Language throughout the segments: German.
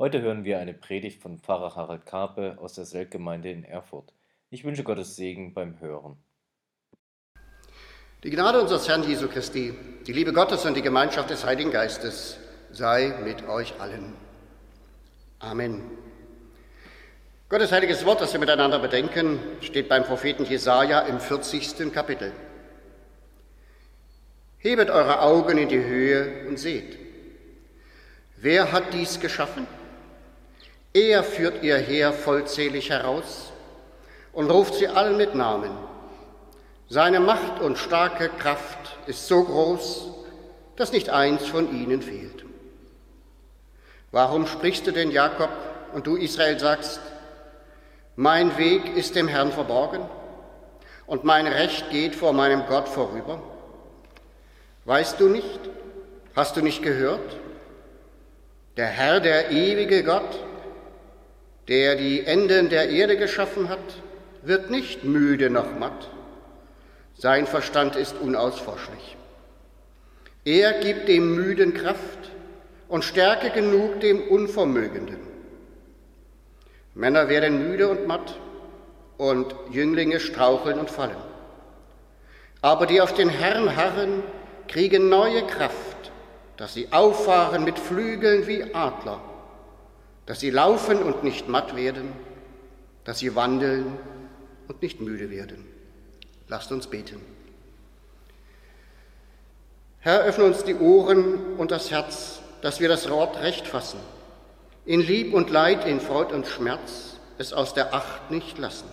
Heute hören wir eine Predigt von Pfarrer Harald Karpe aus der Seltgemeinde in Erfurt. Ich wünsche Gottes Segen beim Hören. Die Gnade unseres Herrn Jesu Christi, die Liebe Gottes und die Gemeinschaft des Heiligen Geistes sei mit euch allen. Amen. Gottes heiliges Wort, das wir miteinander bedenken, steht beim Propheten Jesaja im 40. Kapitel. Hebet eure Augen in die Höhe und seht. Wer hat dies geschaffen? Er führt ihr Heer vollzählig heraus und ruft sie allen mit Namen. Seine Macht und starke Kraft ist so groß, dass nicht eins von ihnen fehlt. Warum sprichst du denn Jakob und du Israel sagst, mein Weg ist dem Herrn verborgen und mein Recht geht vor meinem Gott vorüber. Weißt du nicht? Hast du nicht gehört? Der Herr, der ewige Gott, der die Enden der Erde geschaffen hat, wird nicht müde noch matt. Sein Verstand ist unausforschlich. Er gibt dem Müden Kraft und Stärke genug dem Unvermögenden. Männer werden müde und matt und Jünglinge straucheln und fallen. Aber die auf den Herrn harren, kriegen neue Kraft, dass sie auffahren mit Flügeln wie Adler, dass sie laufen und nicht matt werden, dass sie wandeln und nicht müde werden. Lasst uns beten. Herr, öffne uns die Ohren und das Herz, dass wir das Wort recht fassen in Lieb und Leid, in Freud und Schmerz es aus der Acht nicht lassen.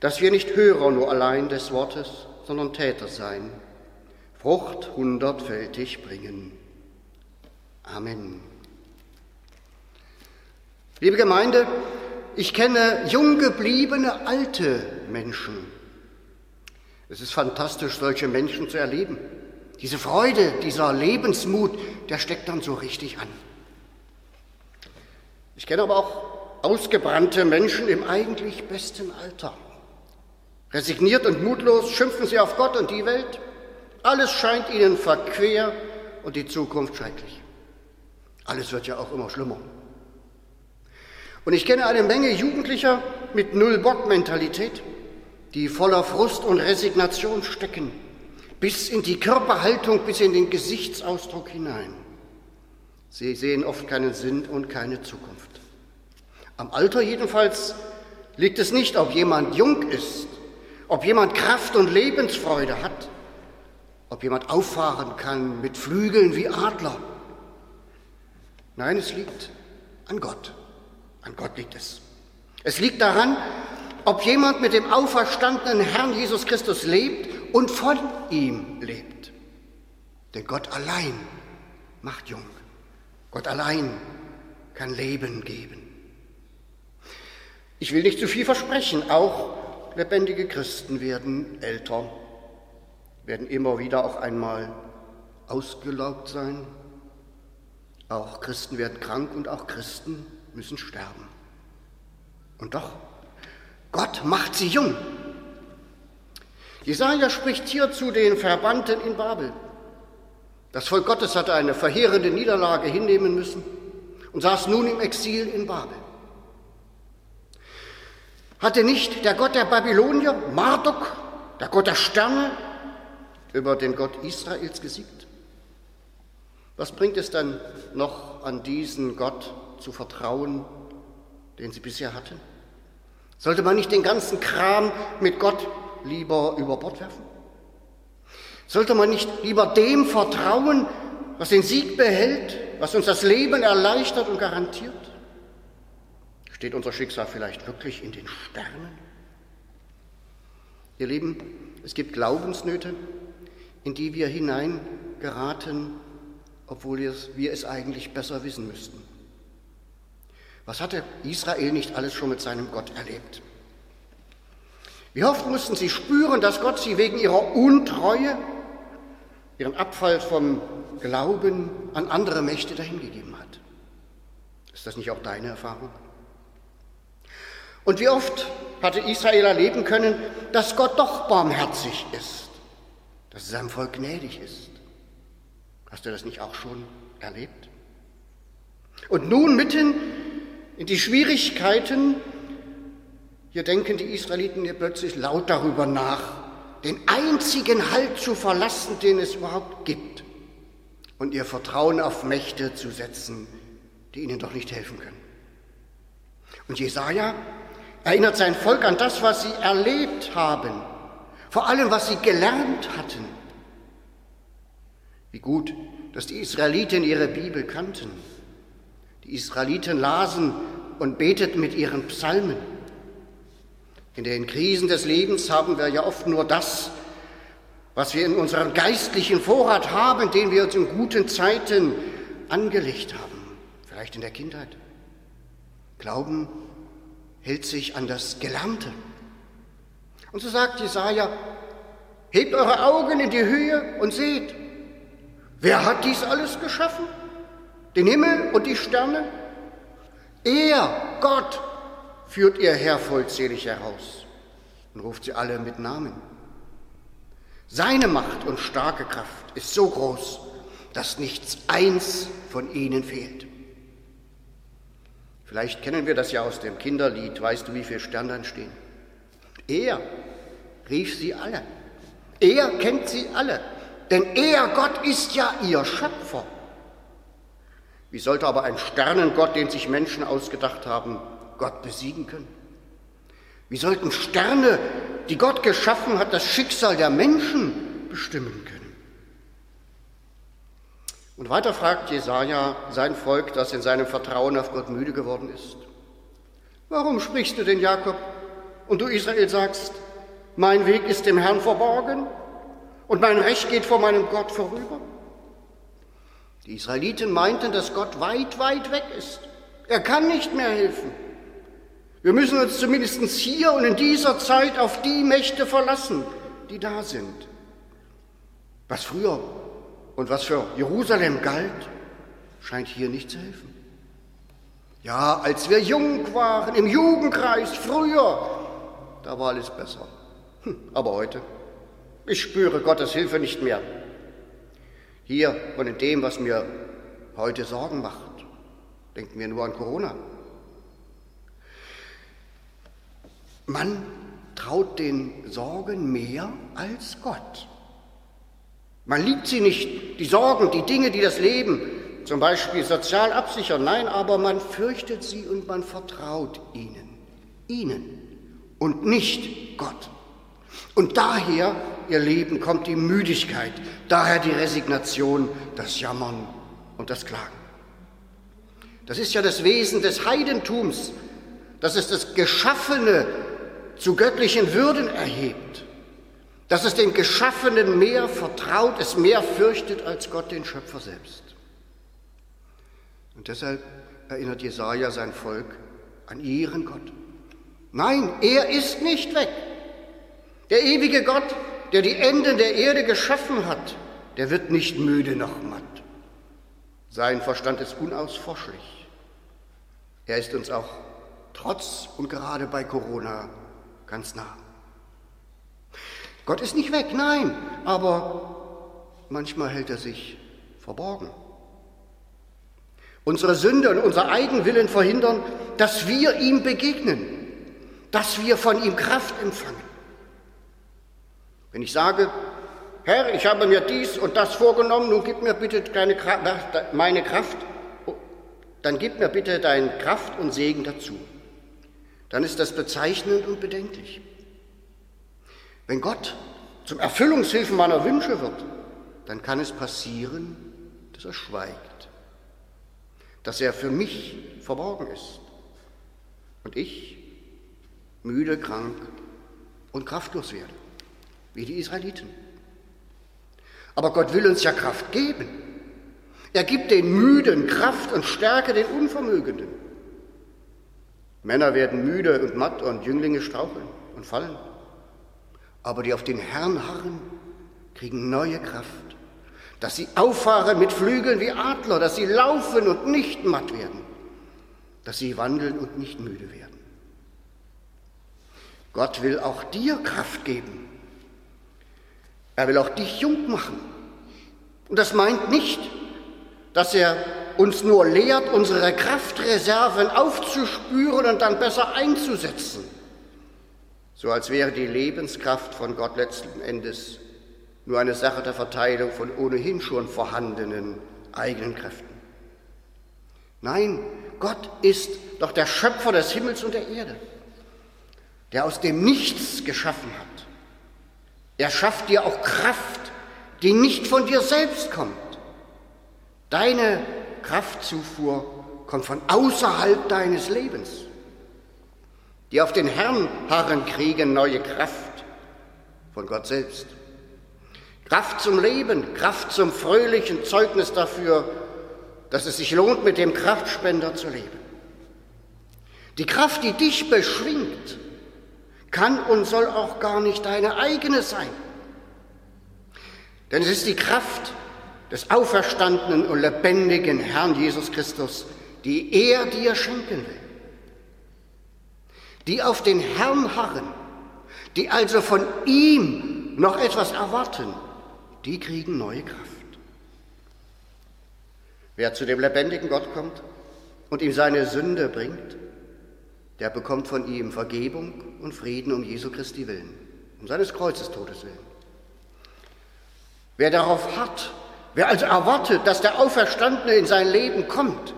Dass wir nicht Hörer nur allein des Wortes, sondern Täter sein, Frucht hundertfältig bringen. Amen. Liebe Gemeinde, ich kenne jung gebliebene alte Menschen. Es ist fantastisch, solche Menschen zu erleben. Diese Freude, dieser Lebensmut, der steckt dann so richtig an. Ich kenne aber auch ausgebrannte Menschen im eigentlich besten Alter. Resigniert und mutlos schimpfen sie auf Gott und die Welt. Alles scheint ihnen verquer und die Zukunft schrecklich. Alles wird ja auch immer schlimmer. Und ich kenne eine Menge Jugendlicher mit Null-Bock-Mentalität, die voller Frust und Resignation stecken, bis in die Körperhaltung, bis in den Gesichtsausdruck hinein. Sie sehen oft keinen Sinn und keine Zukunft. Am Alter jedenfalls liegt es nicht, ob jemand jung ist, ob jemand Kraft und Lebensfreude hat, ob jemand auffahren kann mit Flügeln wie Adler. Nein, es liegt an Gott. An Gott liegt es. Es liegt daran, ob jemand mit dem auferstandenen Herrn Jesus Christus lebt und von ihm lebt. Denn Gott allein macht jung. Gott allein kann Leben geben. Ich will nicht zu viel versprechen, auch lebendige Christen werden älter, werden immer wieder auch einmal ausgelaugt sein. Auch Christen werden krank und auch Christen müssen sterben. Und doch, Gott macht sie jung. Jesaja spricht hier zu den Verbannten in Babel. Das Volk Gottes hatte eine verheerende Niederlage hinnehmen müssen und saß nun im Exil in Babel. Hatte nicht der Gott der Babylonier, Marduk, der Gott der Sterne, über den Gott Israels gesiegt? Was bringt es dann noch an diesen Gott zu vertrauen, den sie bisher hatten? Sollte man nicht den ganzen Kram mit Gott lieber über Bord werfen? Sollte man nicht lieber dem vertrauen, was den Sieg behält, was uns das Leben erleichtert und garantiert? Steht unser Schicksal vielleicht wirklich in den Sternen? Ihr Lieben, es gibt Glaubensnöte, in die wir hineingeraten, obwohl wir es eigentlich besser wissen müssten. Was hatte Israel nicht alles schon mit seinem Gott erlebt? Wie oft mussten sie spüren, dass Gott sie wegen ihrer Untreue ihren Abfall vom Glauben an andere Mächte dahingegeben hat. Ist das nicht auch deine Erfahrung? Und wie oft hatte Israel erleben können, dass Gott doch barmherzig ist, dass er seinem Volk gnädig ist. Hast du das nicht auch schon erlebt? Und nun mitten in die Schwierigkeiten, hier denken die Israeliten hier plötzlich laut darüber nach, den einzigen Halt zu verlassen, den es überhaupt gibt, und ihr Vertrauen auf Mächte zu setzen, die ihnen doch nicht helfen können. Und Jesaja erinnert sein Volk an das, was sie erlebt haben, vor allem was sie gelernt hatten. Wie gut, dass die Israeliten ihre Bibel kannten. Die Israeliten lasen und beteten mit ihren Psalmen. In den Krisen des Lebens haben wir ja oft nur das, was wir in unserem geistlichen Vorrat haben, den wir uns in guten Zeiten angelegt haben, vielleicht in der Kindheit. Glauben hält sich an das Gelernte. Und so sagt Jesaja, hebt eure Augen in die Höhe und seht, wer hat dies alles geschaffen? Den Himmel und die Sterne? Er, Gott, führt ihr Herr vollzählig heraus und ruft sie alle mit Namen. Seine Macht und starke Kraft ist so groß, dass nichts eins von ihnen fehlt. Vielleicht kennen wir das ja aus dem Kinderlied, weißt du, wie viele Sterne dann stehen? Er rief sie alle. Er kennt sie alle, denn er, Gott, ist ja ihr Schöpfer. Wie sollte aber ein Sternengott, den sich Menschen ausgedacht haben, Gott besiegen können? Wie sollten Sterne, die Gott geschaffen hat, das Schicksal der Menschen bestimmen können? Und weiter fragt Jesaja sein Volk, das in seinem Vertrauen auf Gott müde geworden ist. Warum sprichst du denn, Jakob? Und du, Israel, sagst, mein Weg ist dem Herrn verborgen und mein Recht geht vor meinem Gott vorüber? Die Israeliten meinten, dass Gott weit, weit weg ist. Er kann nicht mehr helfen. Wir müssen uns zumindest hier und in dieser Zeit auf die Mächte verlassen, die da sind. Was früher und was für Jerusalem galt, scheint hier nicht zu helfen. Ja, als wir jung waren, im Jugendkreis, früher, da war alles besser. Hm, aber heute, ich spüre Gottes Hilfe nicht mehr. Hier und in dem, was mir heute Sorgen macht, denken wir nur an Corona. Man traut den Sorgen mehr als Gott. Man liebt sie nicht, die Sorgen, die Dinge, die das Leben zum Beispiel sozial absichern. Nein, aber man fürchtet sie und man vertraut ihnen. Ihnen und nicht Gott. Und daher, ihr Leben, kommt die Müdigkeit, daher die Resignation, das Jammern und das Klagen. Das ist ja das Wesen des Heidentums, dass es das Geschaffene zu göttlichen Würden erhebt, dass es den Geschaffenen mehr vertraut, es mehr fürchtet als Gott den Schöpfer selbst. Und deshalb erinnert Jesaja sein Volk an ihren Gott. Nein, er ist nicht weg. Der ewige Gott, der die Enden der Erde geschaffen hat, der wird nicht müde noch matt. Sein Verstand ist unausforschlich. Er ist uns auch trotz und gerade bei Corona ganz nah. Gott ist nicht weg, nein, aber manchmal hält er sich verborgen. Unsere Sünde und unser Eigenwillen verhindern, dass wir ihm begegnen, dass wir von ihm Kraft empfangen. Wenn ich sage, Herr, ich habe mir dies und das vorgenommen, nun gib mir bitte meine Kraft, dann gib mir bitte deine Kraft und Segen dazu dann ist das bezeichnend und bedenklich. Wenn Gott zum Erfüllungshilfen meiner Wünsche wird, dann kann es passieren, dass er schweigt, dass er für mich verborgen ist und ich müde, krank und kraftlos werde, wie die Israeliten. Aber Gott will uns ja Kraft geben. Er gibt den Müden Kraft und Stärke den Unvermögenden. Männer werden müde und matt und Jünglinge straucheln und fallen. Aber die auf den Herrn harren, kriegen neue Kraft, dass sie auffahren mit Flügeln wie Adler, dass sie laufen und nicht matt werden, dass sie wandeln und nicht müde werden. Gott will auch dir Kraft geben. Er will auch dich jung machen. Und das meint nicht, dass er uns nur lehrt, unsere Kraftreserven aufzuspüren und dann besser einzusetzen. So als wäre die Lebenskraft von Gott letzten Endes nur eine Sache der Verteilung von ohnehin schon vorhandenen eigenen Kräften. Nein, Gott ist doch der Schöpfer des Himmels und der Erde, der aus dem Nichts geschaffen hat. Er schafft dir auch Kraft, die nicht von dir selbst kommt. Deine Kraftzufuhr kommt von außerhalb deines Lebens. Die auf den Herrn harren, kriegen neue Kraft von Gott selbst. Kraft zum Leben, Kraft zum fröhlichen Zeugnis dafür, dass es sich lohnt, mit dem Kraftspender zu leben. Die Kraft, die dich beschwingt, kann und soll auch gar nicht deine eigene sein. Denn es ist die Kraft des auferstandenen und lebendigen Herrn Jesus Christus, die er dir schenken will. Die auf den Herrn harren, die also von ihm noch etwas erwarten, die kriegen neue Kraft. Wer zu dem lebendigen Gott kommt und ihm seine Sünde bringt, der bekommt von ihm Vergebung und Frieden um Jesu Christi willen, um seines Kreuzes Todes willen. Wer darauf hat, wer also erwartet, dass der Auferstandene in sein Leben kommt,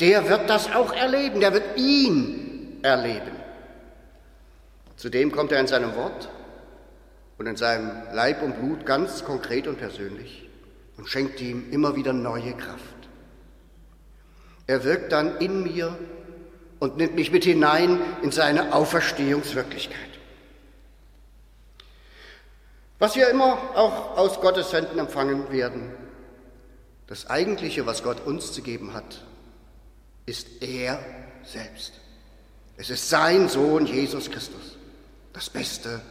der wird das auch erleben, der wird ihn erleben. Zudem kommt er in seinem Wort und in seinem Leib und Blut ganz konkret und persönlich und schenkt ihm immer wieder neue Kraft. Er wirkt dann in mir und nimmt mich mit hinein in seine Auferstehungswirklichkeit. Was wir immer auch aus Gottes Händen empfangen werden, das Eigentliche, was Gott uns zu geben hat, ist er selbst. Es ist sein Sohn Jesus Christus, das Beste,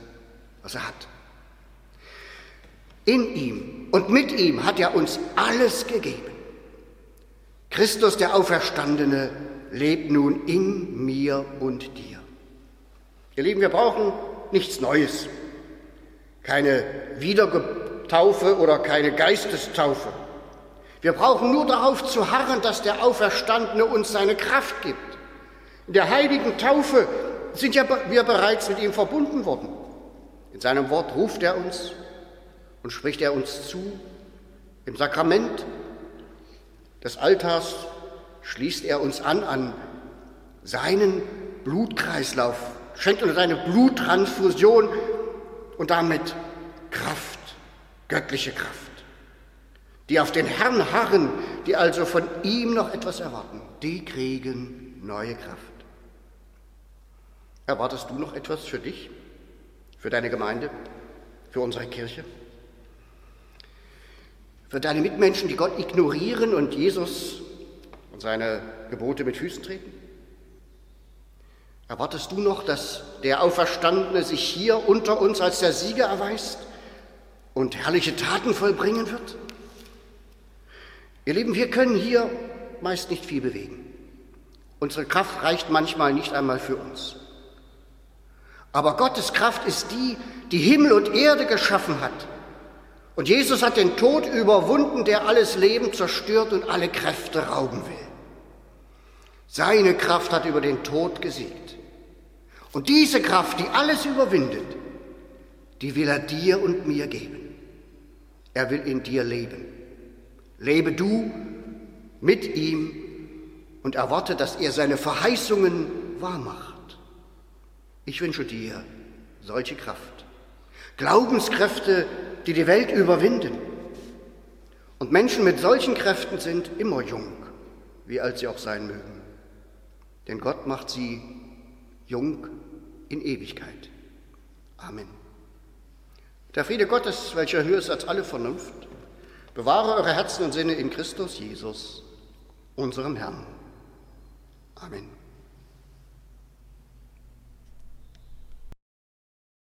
was er hat. In ihm und mit ihm hat er uns alles gegeben. Christus, der Auferstandene, lebt nun in mir und dir. Ihr Lieben, wir brauchen nichts Neues. Keine Wiedergetaufe oder keine Geistestaufe. Wir brauchen nur darauf zu harren, dass der Auferstandene uns seine Kraft gibt. In der heiligen Taufe sind ja wir bereits mit ihm verbunden worden. In seinem Wort ruft er uns und spricht er uns zu. Im Sakrament des Altars schließt er uns an an seinen Blutkreislauf, schenkt uns eine Bluttransfusion und damit Kraft, göttliche Kraft. Die auf den Herrn harren, die also von ihm noch etwas erwarten, die kriegen neue Kraft. Erwartest du noch etwas für dich, für deine Gemeinde, für unsere Kirche? Für deine Mitmenschen, die Gott ignorieren und Jesus seine Gebote mit Füßen treten? Erwartest du noch, dass der Auferstandene sich hier unter uns als der Sieger erweist und herrliche Taten vollbringen wird? Ihr Lieben, wir können hier meist nicht viel bewegen. Unsere Kraft reicht manchmal nicht einmal für uns. Aber Gottes Kraft ist die, die Himmel und Erde geschaffen hat und Jesus hat den Tod überwunden, der alles Leben zerstört und alle Kräfte rauben will. Seine Kraft hat über den Tod gesiegt. Und diese Kraft, die alles überwindet, die will er dir und mir geben. Er will in dir leben. Lebe du mit ihm und erwarte, dass er seine Verheißungen wahrmacht. Ich wünsche dir solche Kraft. Glaubenskräfte, die die Welt überwinden. Und Menschen mit solchen Kräften sind immer jung, wie alt sie auch sein mögen. Denn Gott macht sie jung in Ewigkeit. Amen. Der Friede Gottes, welcher höher ist als alle Vernunft, bewahre eure Herzen und Sinne in Christus Jesus, unserem Herrn. Amen.